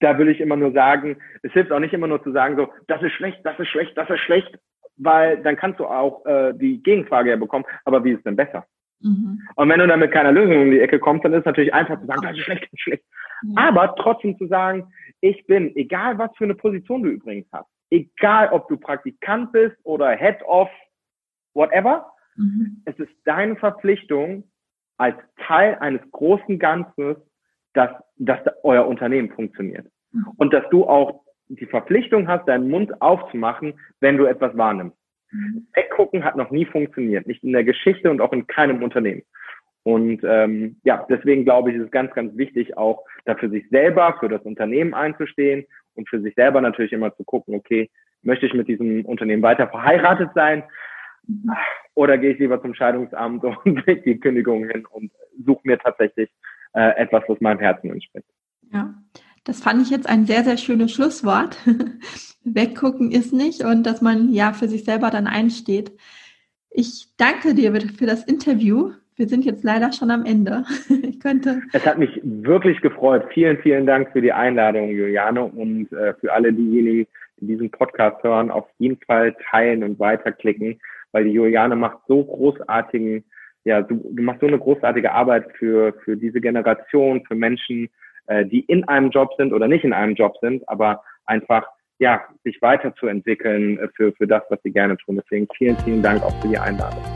da will ich immer nur sagen, es hilft auch nicht immer nur zu sagen, so, das ist schlecht, das ist schlecht, das ist schlecht, weil dann kannst du auch äh, die Gegenfrage ja bekommen, aber wie ist es denn besser? Mhm. Und wenn du dann mit keiner Lösung um die Ecke kommst, dann ist es natürlich einfach zu sagen, das ist schlecht, das ist schlecht. Mhm. Aber trotzdem zu sagen, ich bin, egal was für eine Position du übrigens hast, egal ob du Praktikant bist oder Head of whatever, mhm. es ist deine Verpflichtung als Teil eines großen Ganzes, dass, dass euer Unternehmen funktioniert. Mhm. Und dass du auch die Verpflichtung hast, deinen Mund aufzumachen, wenn du etwas wahrnimmst. Mhm. Weggucken hat noch nie funktioniert, nicht in der Geschichte und auch in keinem Unternehmen. Und ähm, ja, deswegen glaube ich, ist es ganz, ganz wichtig, auch dafür sich selber, für das Unternehmen einzustehen und für sich selber natürlich immer zu gucken, okay, möchte ich mit diesem Unternehmen weiter verheiratet sein oder gehe ich lieber zum Scheidungsamt und leg die Kündigung hin und suche mir tatsächlich äh, etwas, was meinem Herzen entspricht. Ja, das fand ich jetzt ein sehr, sehr schönes Schlusswort. Weggucken ist nicht und dass man ja für sich selber dann einsteht. Ich danke dir für das Interview. Wir sind jetzt leider schon am Ende. Ich könnte. Es hat mich wirklich gefreut. Vielen, vielen Dank für die Einladung, Juliane, und äh, für alle diejenigen, die diesen Podcast hören, auf jeden Fall teilen und weiterklicken, weil die Juliane macht so großartigen, ja, du, du machst so eine großartige Arbeit für für diese Generation, für Menschen, äh, die in einem Job sind oder nicht in einem Job sind, aber einfach ja, sich weiterzuentwickeln äh, für, für das, was sie gerne tun. Deswegen vielen, vielen Dank auch für die Einladung.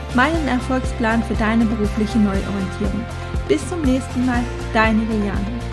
meinen Erfolgsplan für deine berufliche Neuorientierung. Bis zum nächsten Mal, deine Juliane.